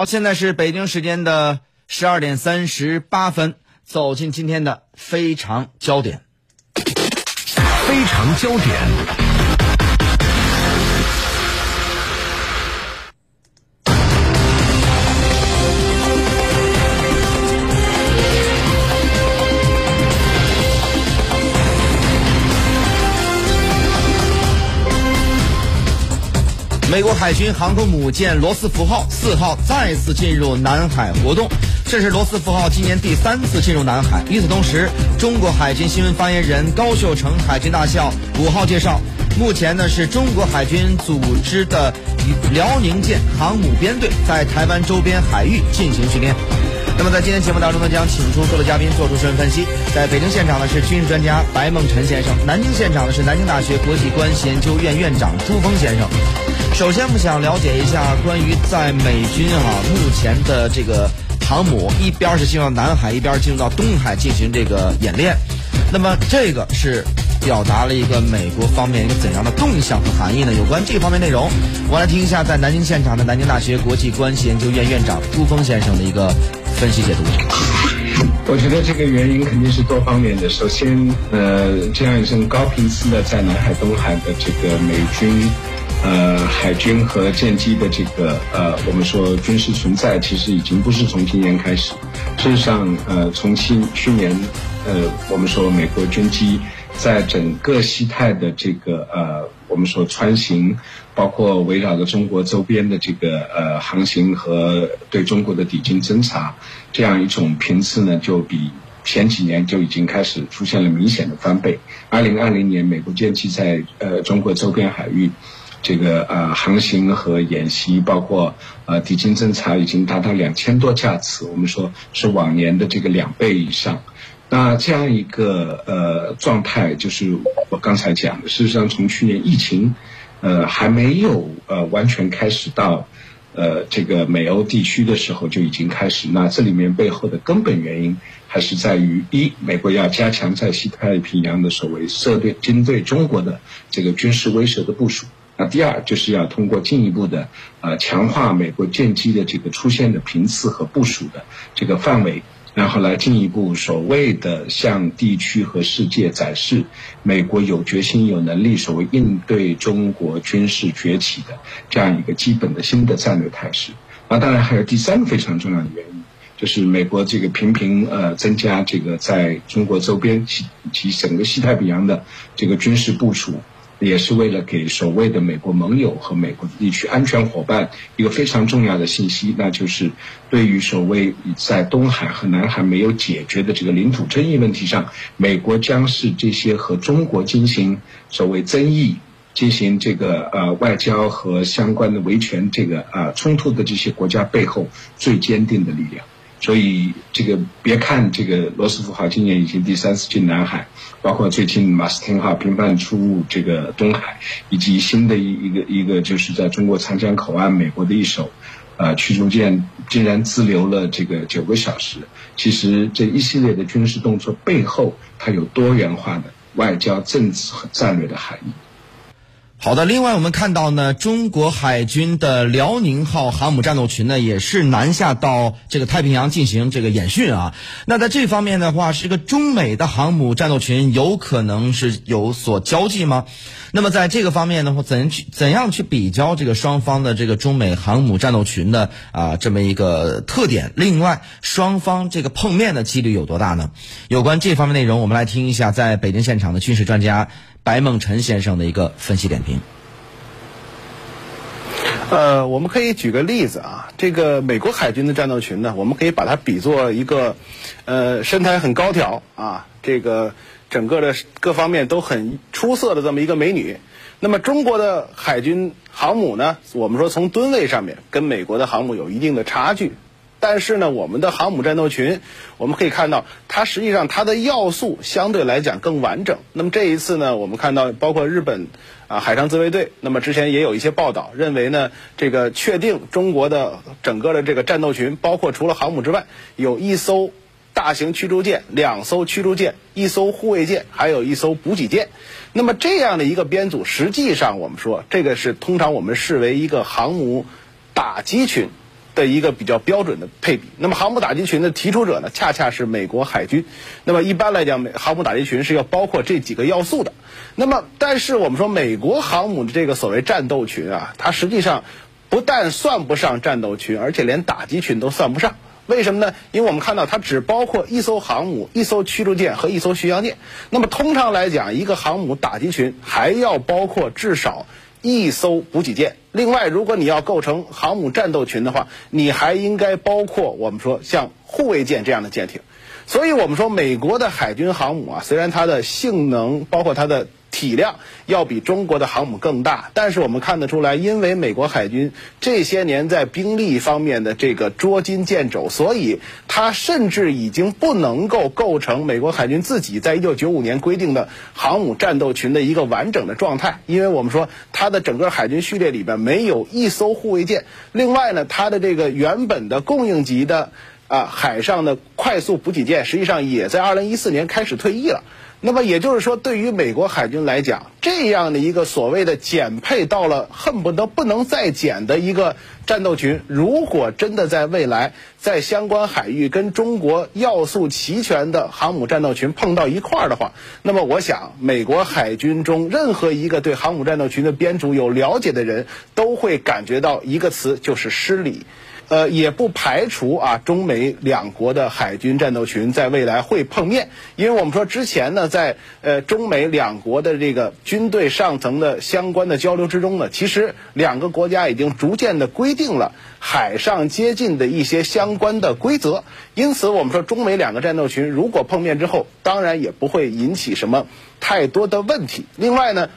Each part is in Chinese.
好，现在是北京时间的十二点三十八分，走进今天的非常焦点。非常焦点。美国海军航空母舰罗斯福号四号再次进入南海活动，这是罗斯福号今年第三次进入南海。与此同时，中国海军新闻发言人高秀成海军大校五号介绍，目前呢是中国海军组织的辽宁舰航母编队在台湾周边海域进行训练。那么在今天节目当中呢，将请出各位嘉宾做出深入分析。在北京现场呢是军事专家白梦辰先生，南京现场呢是南京大学国际关系研究院院长朱峰先生。首先，我们想了解一下关于在美军啊目前的这个航母，一边是进入到南海，一边进入到东海进行这个演练。那么这个是表达了一个美国方面一个怎样的动向和含义呢？有关这方面内容，我来听一下在南京现场的南京大学国际关系研究院院长朱峰先生的一个。分析解读，我觉得这个原因肯定是多方面的。首先，呃，这样一种高频次的在南海、东海的这个美军，呃，海军和舰机的这个呃，我们说军事存在，其实已经不是从今年开始。事实上，呃，从去去年，呃，我们说美国军机在整个西太的这个呃，我们说穿行。包括围绕着中国周边的这个呃航行和对中国的抵近侦察，这样一种频次呢，就比前几年就已经开始出现了明显的翻倍。二零二零年，美国舰机在呃中国周边海域，这个呃航行和演习，包括呃抵近侦察，已经达到两千多架次，我们说是往年的这个两倍以上。那这样一个呃状态，就是我刚才讲的，事实上从去年疫情。呃，还没有呃完全开始到，呃这个美欧地区的时候就已经开始。那这里面背后的根本原因还是在于：一，美国要加强在西太平洋的所谓设对针对中国的这个军事威慑的部署；那第二，就是要通过进一步的呃强化美国舰机的这个出现的频次和部署的这个范围。然后来进一步所谓的向地区和世界展示，美国有决心、有能力，所谓应对中国军事崛起的这样一个基本的新的战略态势。那当然还有第三个非常重要的原因，就是美国这个频频呃增加这个在中国周边及及整个西太平洋的这个军事部署。也是为了给所谓的美国盟友和美国地区安全伙伴一个非常重要的信息，那就是对于所谓在东海和南海没有解决的这个领土争议问题上，美国将是这些和中国进行所谓争议、进行这个呃外交和相关的维权这个呃冲突的这些国家背后最坚定的力量。所以，这个别看这个罗斯福号今年已经第三次进南海，包括最近马斯汀号频繁出入这个东海，以及新的一一个一个就是在中国长江口岸，美国的一艘，呃驱逐舰竟然滞留了这个九个小时。其实这一系列的军事动作背后，它有多元化的外交、政治和战略的含义。好的，另外我们看到呢，中国海军的辽宁号航母战斗群呢，也是南下到这个太平洋进行这个演训啊。那在这方面的话，是个中美的航母战斗群有可能是有所交际吗？那么在这个方面的话，怎去怎样去比较这个双方的这个中美航母战斗群的啊这么一个特点？另外，双方这个碰面的几率有多大呢？有关这方面内容，我们来听一下在北京现场的军事专家。白梦辰先生的一个分析点评。呃，我们可以举个例子啊，这个美国海军的战斗群呢，我们可以把它比作一个，呃，身材很高挑啊，这个整个的各方面都很出色的这么一个美女。那么中国的海军航母呢，我们说从吨位上面跟美国的航母有一定的差距。但是呢，我们的航母战斗群，我们可以看到，它实际上它的要素相对来讲更完整。那么这一次呢，我们看到包括日本啊海上自卫队，那么之前也有一些报道认为呢，这个确定中国的整个的这个战斗群，包括除了航母之外，有一艘大型驱逐舰、两艘驱逐舰、一艘护卫舰，还有一艘补给舰。那么这样的一个编组，实际上我们说这个是通常我们视为一个航母打击群。的一个比较标准的配比。那么航母打击群的提出者呢，恰恰是美国海军。那么一般来讲，美航母打击群是要包括这几个要素的。那么，但是我们说美国航母的这个所谓战斗群啊，它实际上不但算不上战斗群，而且连打击群都算不上。为什么呢？因为我们看到它只包括一艘航母、一艘驱逐舰和一艘巡洋舰。那么通常来讲，一个航母打击群还要包括至少一艘补给舰。另外，如果你要构成航母战斗群的话，你还应该包括我们说像护卫舰这样的舰艇。所以我们说，美国的海军航母啊，虽然它的性能包括它的体量要比中国的航母更大，但是我们看得出来，因为美国海军这些年在兵力方面的这个捉襟见肘，所以它甚至已经不能够构成美国海军自己在一九九五年规定的航母战斗群的一个完整的状态。因为我们说，它的整个海军序列里边没有一艘护卫舰，另外呢，它的这个原本的供应级的。啊，海上的快速补给舰实际上也在二零一四年开始退役了。那么也就是说，对于美国海军来讲，这样的一个所谓的减配到了恨不得不能再减的一个战斗群，如果真的在未来在相关海域跟中国要素齐全的航母战斗群碰到一块儿的话，那么我想，美国海军中任何一个对航母战斗群的编组有了解的人都会感觉到一个词，就是失礼。呃，也不排除啊，中美两国的海军战斗群在未来会碰面，因为我们说之前呢，在呃中美两国的这个军队上层的相关的交流之中呢，其实两个国家已经逐渐的规定了海上接近的一些相关的规则，因此我们说中美两个战斗群如果碰面之后，当然也不会引起什么太多的问题。另外呢。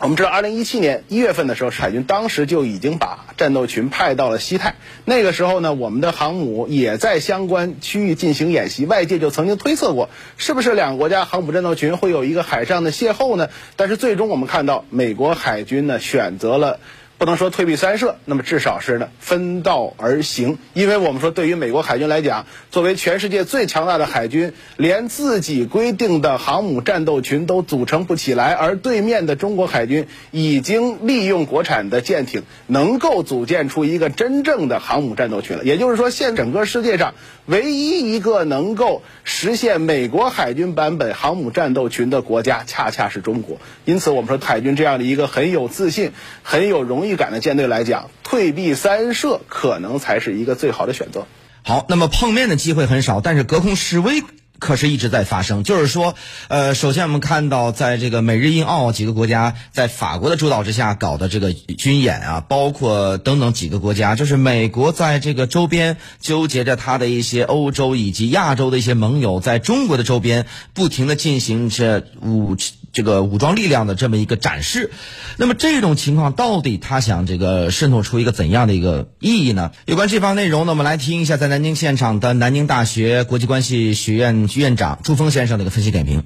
我们知道，二零一七年一月份的时候，海军当时就已经把战斗群派到了西太。那个时候呢，我们的航母也在相关区域进行演习。外界就曾经推测过，是不是两个国家航母战斗群会有一个海上的邂逅呢？但是最终我们看到，美国海军呢选择了。不能说退避三舍，那么至少是呢分道而行。因为我们说，对于美国海军来讲，作为全世界最强大的海军，连自己规定的航母战斗群都组成不起来，而对面的中国海军已经利用国产的舰艇，能够组建出一个真正的航母战斗群了。也就是说，现整个世界上唯一一个能够实现美国海军版本航母战斗群的国家，恰恰是中国。因此，我们说海军这样的一个很有自信、很有荣。誉敢的舰队来讲，退避三舍可能才是一个最好的选择。好，那么碰面的机会很少，但是隔空示威可是一直在发生。就是说，呃，首先我们看到，在这个美日印澳几个国家在法国的主导之下搞的这个军演啊，包括等等几个国家，就是美国在这个周边纠结着他的一些欧洲以及亚洲的一些盟友，在中国的周边不停的进行着武。这个武装力量的这么一个展示，那么这种情况到底他想这个渗透出一个怎样的一个意义呢？有关这方内容呢，我们来听一下在南京现场的南京大学国际关系学院院长朱峰先生的一个分析点评。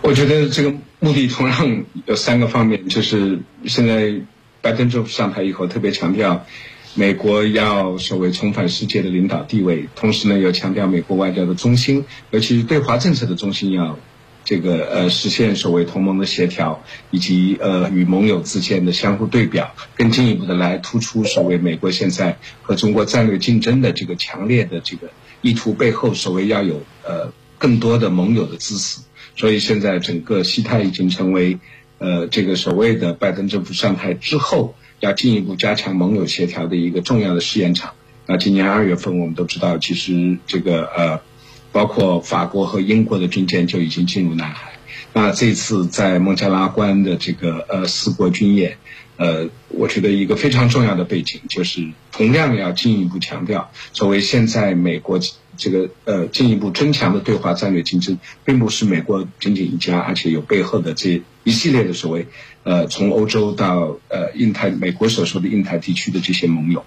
我觉得这个目的同样有三个方面，就是现在拜登政府上台以后，特别强调美国要所谓重返世界的领导地位，同时呢，又强调美国外交的中心，尤其是对华政策的中心要。这个呃，实现所谓同盟的协调，以及呃与盟友之间的相互对表，更进一步的来突出所谓美国现在和中国战略竞争的这个强烈的这个意图背后，所谓要有呃更多的盟友的支持。所以现在整个西太已经成为呃这个所谓的拜登政府上台之后要进一步加强盟友协调的一个重要的试验场。那今年二月份我们都知道，其实这个呃。包括法国和英国的军舰就已经进入南海。那这次在孟加拉湾的这个呃四国军演，呃，我觉得一个非常重要的背景就是，同样要进一步强调，作为现在美国这个呃进一步增强的对华战略竞争，并不是美国仅仅一家，而且有背后的这一系列的所谓呃从欧洲到呃印太，美国所说的印太地区的这些盟友。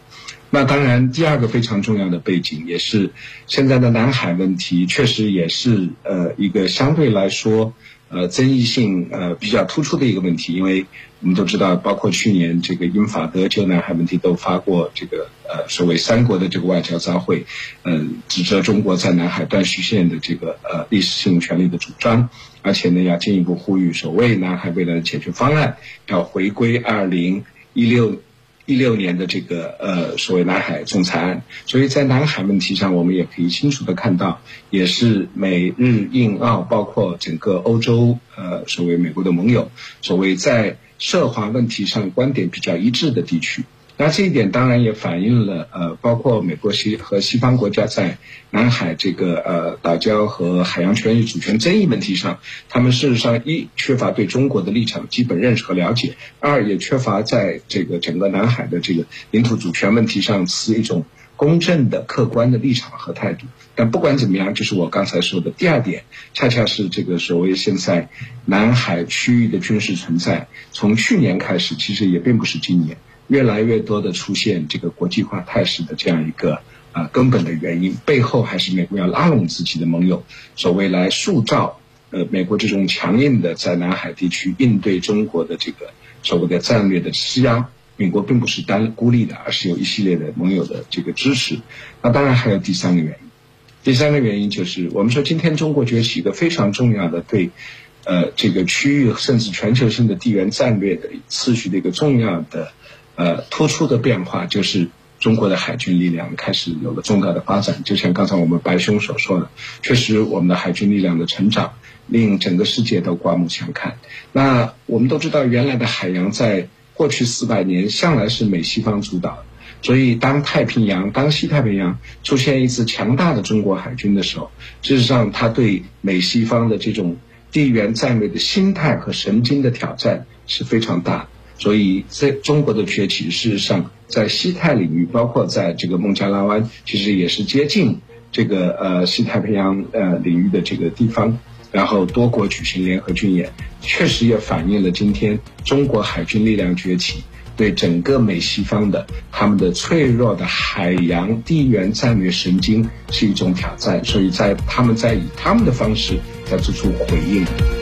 那当然，第二个非常重要的背景，也是现在的南海问题，确实也是呃一个相对来说呃争议性呃比较突出的一个问题。因为我们都知道，包括去年这个英法德就南海问题都发过这个呃所谓三国的这个外交杂会，嗯，指责中国在南海断续线的这个呃历史性权利的主张，而且呢要进一步呼吁所谓南海未来的解决方案要回归二零一六。一六年的这个呃所谓南海仲裁案。所以在南海问题上，我们也可以清楚的看到，也是美日印澳包括整个欧洲呃所谓美国的盟友，所谓在涉华问题上观点比较一致的地区。那这一点当然也反映了，呃，包括美国西和西方国家在南海这个呃岛礁和海洋权益主权争议问题上，他们事实上一缺乏对中国的立场基本认识和了解，二也缺乏在这个整个南海的这个领土主权问题上持一种公正的、客观的立场和态度。但不管怎么样，就是我刚才说的第二点，恰恰是这个所谓现在南海区域的军事存在，从去年开始，其实也并不是今年。越来越多的出现这个国际化态势的这样一个啊根本的原因，背后还是美国要拉拢自己的盟友，所谓来塑造呃美国这种强硬的在南海地区应对中国的这个所谓的战略的施压。美国并不是单孤立的，而是有一系列的盟友的这个支持。那当然还有第三个原因，第三个原因就是我们说今天中国崛起一个非常重要的对呃这个区域甚至全球性的地缘战略的次序的一个重要的。呃，突出的变化就是中国的海军力量开始有了重大的发展。就像刚才我们白兄所说的，确实我们的海军力量的成长令整个世界都刮目相看。那我们都知道，原来的海洋在过去四百年向来是美西方主导，所以当太平洋、当西太平洋出现一支强大的中国海军的时候，事实上它对美西方的这种地缘战略的心态和神经的挑战是非常大。所以，在中国的崛起，事实上在西太领域，包括在这个孟加拉湾，其实也是接近这个呃西太平洋呃领域的这个地方，然后多国举行联合军演，确实也反映了今天中国海军力量崛起对整个美西方的他们的脆弱的海洋地缘战略神经是一种挑战，所以在他们在以他们的方式在做出回应。